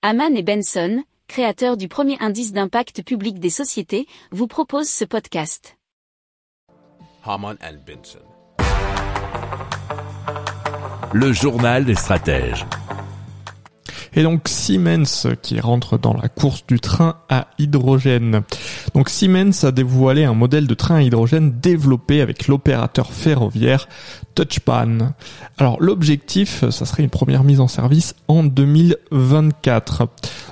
Haman et Benson, créateurs du premier indice d'impact public des sociétés, vous proposent ce podcast. Haman and Benson. Le journal des stratèges. Et donc Siemens qui rentre dans la course du train à hydrogène. Donc Siemens a dévoilé un modèle de train à hydrogène développé avec l'opérateur ferroviaire Touchpan. Alors l'objectif, ça serait une première mise en service en 2024.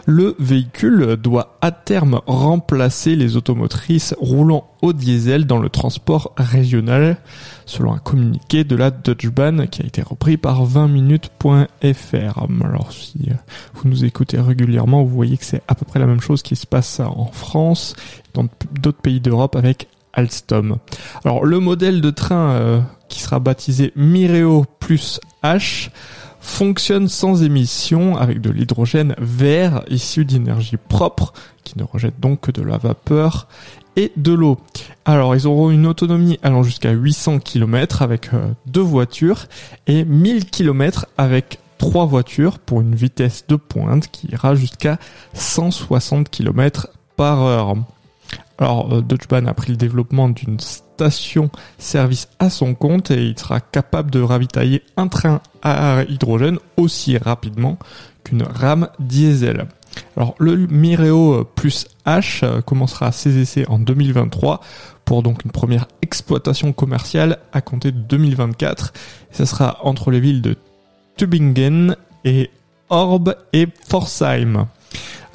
Le véhicule doit à terme remplacer les automotrices roulant au diesel dans le transport régional, selon un communiqué de la Deutsche qui a été repris par 20minutes.fr. Alors si vous nous écoutez régulièrement, vous voyez que c'est à peu près la même chose qui se passe en France, dans d'autres pays d'Europe avec Alstom. Alors le modèle de train euh, sera baptisé Mireo plus H fonctionne sans émission avec de l'hydrogène vert issu d'énergie propre qui ne rejette donc que de la vapeur et de l'eau. Alors ils auront une autonomie allant jusqu'à 800 km avec euh, deux voitures et 1000 km avec trois voitures pour une vitesse de pointe qui ira jusqu'à 160 km par heure. Alors, euh, Deutsche Bahn a pris le développement d'une station-service à son compte et il sera capable de ravitailler un train à hydrogène aussi rapidement qu'une rame diesel. Alors, le Mireo plus H euh, commencera ses essais en 2023 pour donc une première exploitation commerciale à compter de 2024. Et ça sera entre les villes de Tübingen et Orb et Forsheim.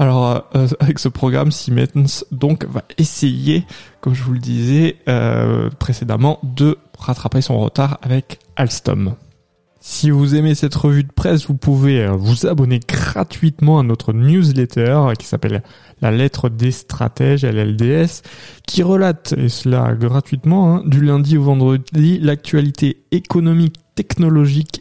Alors euh, avec ce programme, Siemens donc va essayer, comme je vous le disais euh, précédemment, de rattraper son retard avec Alstom. Si vous aimez cette revue de presse, vous pouvez euh, vous abonner gratuitement à notre newsletter qui s'appelle La lettre des stratèges, LLDS, qui relate, et cela gratuitement, hein, du lundi au vendredi, l'actualité économique, technologique